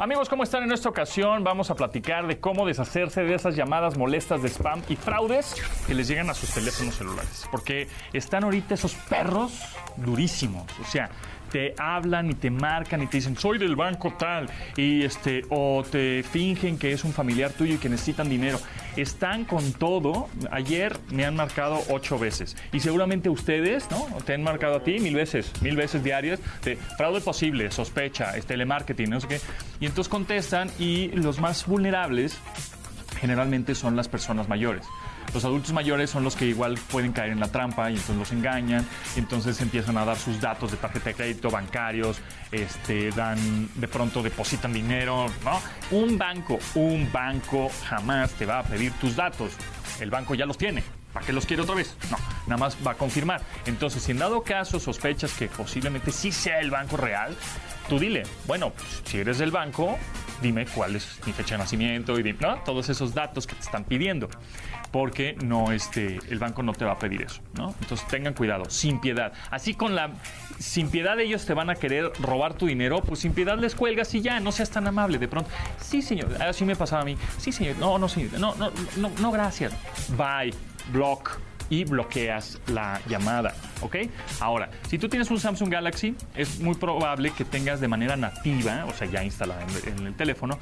Amigos, ¿cómo están? En esta ocasión vamos a platicar de cómo deshacerse de esas llamadas molestas de spam y fraudes que les llegan a sus teléfonos celulares. Porque están ahorita esos perros durísimos. O sea, te hablan y te marcan y te dicen soy del banco tal y este o te fingen que es un familiar tuyo y que necesitan dinero. Están con todo. Ayer me han marcado ocho veces. Y seguramente ustedes no te han marcado a ti mil veces mil veces diarias de fraude posible sospecha este, telemarketing no sé qué. Y entonces contestan y los más vulnerables generalmente son las personas mayores los adultos mayores son los que igual pueden caer en la trampa y entonces los engañan, entonces empiezan a dar sus datos de tarjeta de crédito, bancarios, este, dan, de pronto depositan dinero, ¿no? Un banco, un banco jamás te va a pedir tus datos. El banco ya los tiene. ¿Para qué los quiere otra vez? No, nada más va a confirmar. Entonces, si en dado caso sospechas que posiblemente sí sea el banco real, tú dile, bueno, pues, si eres del banco, dime cuál es mi fecha de nacimiento y ¿no? todos esos datos que te están pidiendo porque no, este, el banco no te va a pedir eso, ¿no? Entonces tengan cuidado, sin piedad. Así con la, sin piedad ellos te van a querer robar tu dinero, pues sin piedad les cuelgas y ya, no seas tan amable. De pronto, sí señor, así me pasaba a mí, sí señor, no, no señor, no, no, no, no gracias, bye, block y bloqueas la llamada. ¿Ok? Ahora, si tú tienes un Samsung Galaxy, es muy probable que tengas de manera nativa, o sea, ya instalada en, el teléfono,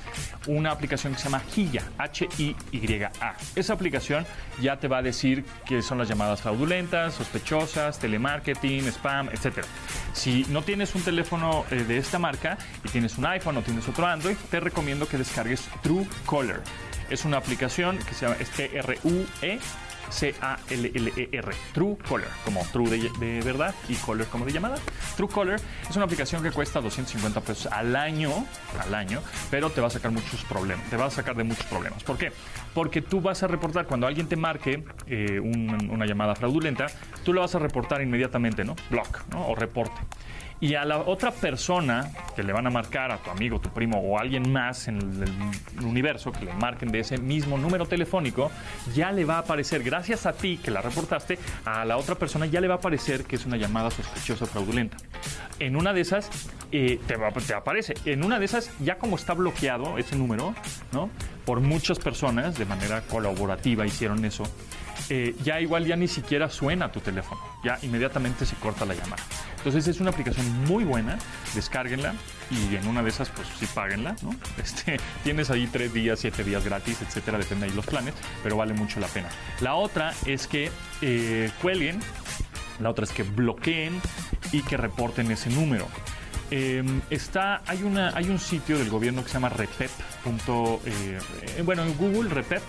una aplicación que se llama Hiya, H-I-Y-A. Esa aplicación ya te va a decir que son las llamadas fraudulentas, sospechosas, telemarketing, spam, etc. Si no tienes un teléfono eh, de esta marca y tienes un iPhone o tienes otro Android, te recomiendo que descargues Truecaller. Es una aplicación que se llama T-R-U-E C-A-L-L-E-R, True Caller, como True de, verdad y Caller como de llamada. True Caller es una aplicación que cuesta 250 pesos al año, al año, pero te va a sacar muchos problemas, te va a sacar de muchos problemas. ¿Por qué? Porque tú vas a reportar, cuando alguien te marque eh, una llamada fraudulenta, tú lo vas a reportar inmediatamente, ¿no? Block, ¿no? O reporte y a la otra persona que le van a marcar, a tu amigo, tu primo o alguien más en el, universo que le marquen de ese mismo número telefónico, ya le va a aparecer, gracias a ti que la reportaste, a la otra persona ya le va a aparecer que es una llamada sospechosa fraudulenta. En una de esas eh, te, te aparece, en una de esas ya como está bloqueado ese número, ¿no? Por muchas personas de manera colaborativa hicieron eso. Eh, ya igual ya ni siquiera suena tu teléfono, ya inmediatamente se corta la llamada. Entonces es una aplicación muy buena, descárguenla y en una de esas pues sí páguenla, ¿no? Este, tienes ahí tres días, siete días gratis, etcétera, depende ahí los planes, pero vale mucho la pena. La otra es que eh, cuelguen, la otra es que bloqueen y que reporten ese número. Em, está, hay, una, hay un sitio del gobierno que se llama repep. Eh, eh, bueno, en Google, repep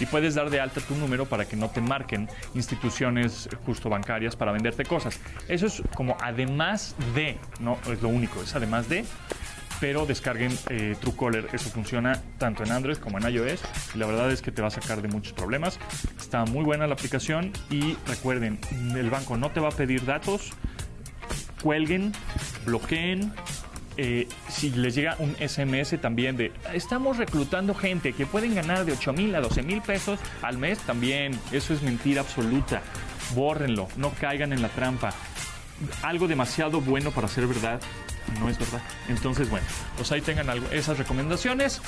y puedes dar de alta tu número para que no te marquen instituciones justo bancarias para venderte cosas. Eso es como además de, no es lo único, es además de, pero descarguen eh, Truecaller, eso funciona tanto en Android como en iOS y la verdad es que te va a sacar de muchos problemas. Está muy buena la aplicación y recuerden, el banco no te va a pedir datos, cuelguen, bloqueen eh, si les llega un SMS también de estamos reclutando gente que pueden ganar de 8 mil a 12 mil pesos al mes, también eso es mentira absoluta. Bórrenlo, no caigan en la trampa. Algo demasiado bueno para ser verdad no es verdad. Entonces, bueno, pues ahí tengan esas recomendaciones.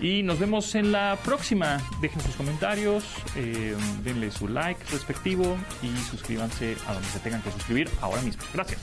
Y nos vemos en la próxima. Dejen sus comentarios, eh, denle su like respectivo y suscríbanse a donde se tengan que suscribir ahora mismo. Gracias.